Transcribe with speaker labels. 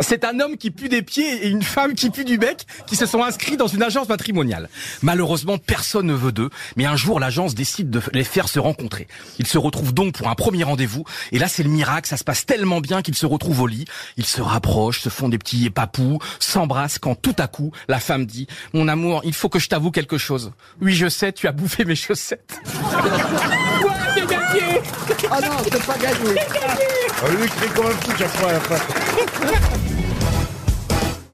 Speaker 1: C'est un homme qui pue des pieds et une femme qui pue du bec qui se sont inscrits dans une agence matrimoniale. Malheureusement, personne ne veut d'eux, mais un jour, l'agence décide de les faire se rencontrer. Ils se retrouvent donc pour un premier rendez-vous, et là, c'est le miracle, ça se passe tellement bien qu'ils se retrouvent au lit. Ils se rapprochent, se font des petits papous, s'embrassent quand tout à coup, la femme dit « Mon amour, il faut que je t'avoue quelque chose. Oui, je sais, tu as bouffé mes chaussettes. »
Speaker 2: Oh non, c'est pas gagné.
Speaker 3: On lui crie comme un fou chaque fois à la fin.